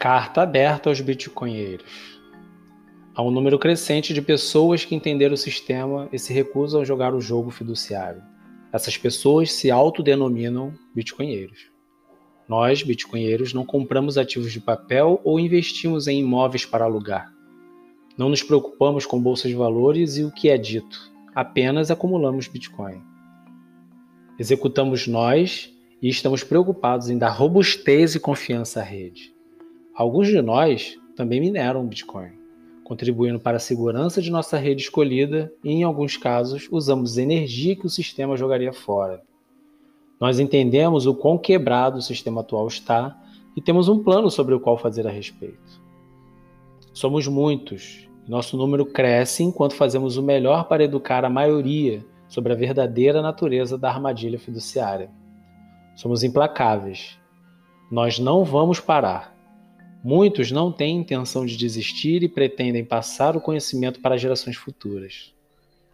Carta aberta aos bitcoinheiros. Há um número crescente de pessoas que entenderam o sistema e se recusam a jogar o jogo fiduciário. Essas pessoas se autodenominam bitcoinheiros. Nós, bitcoinheiros, não compramos ativos de papel ou investimos em imóveis para alugar. Não nos preocupamos com bolsas de valores e o que é dito, apenas acumulamos bitcoin. Executamos nós e estamos preocupados em dar robustez e confiança à rede. Alguns de nós também mineram Bitcoin, contribuindo para a segurança de nossa rede escolhida e, em alguns casos, usamos energia que o sistema jogaria fora. Nós entendemos o quão quebrado o sistema atual está e temos um plano sobre o qual fazer a respeito. Somos muitos e nosso número cresce enquanto fazemos o melhor para educar a maioria sobre a verdadeira natureza da armadilha fiduciária. Somos implacáveis. Nós não vamos parar. Muitos não têm intenção de desistir e pretendem passar o conhecimento para gerações futuras.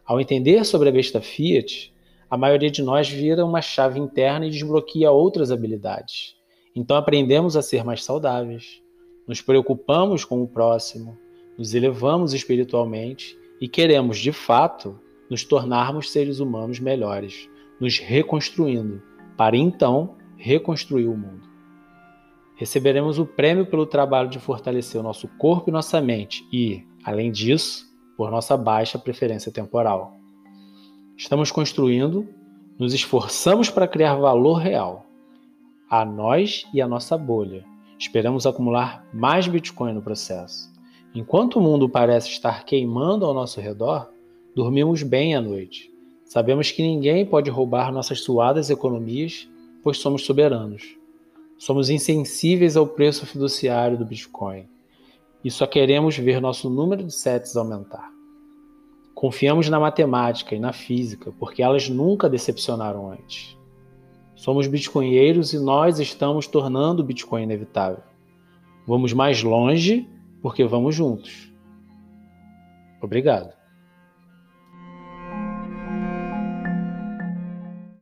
Ao entender sobre a besta Fiat, a maioria de nós vira uma chave interna e desbloqueia outras habilidades. Então aprendemos a ser mais saudáveis, nos preocupamos com o próximo, nos elevamos espiritualmente e queremos, de fato, nos tornarmos seres humanos melhores, nos reconstruindo para então reconstruir o mundo. Receberemos o prêmio pelo trabalho de fortalecer o nosso corpo e nossa mente e, além disso, por nossa baixa preferência temporal. Estamos construindo, nos esforçamos para criar valor real a nós e a nossa bolha. Esperamos acumular mais Bitcoin no processo. Enquanto o mundo parece estar queimando ao nosso redor, dormimos bem à noite Sabemos que ninguém pode roubar nossas suadas economias, pois somos soberanos. Somos insensíveis ao preço fiduciário do Bitcoin e só queremos ver nosso número de sets aumentar. Confiamos na matemática e na física, porque elas nunca decepcionaram antes. Somos bitcoinheiros e nós estamos tornando o Bitcoin inevitável. Vamos mais longe porque vamos juntos. Obrigado.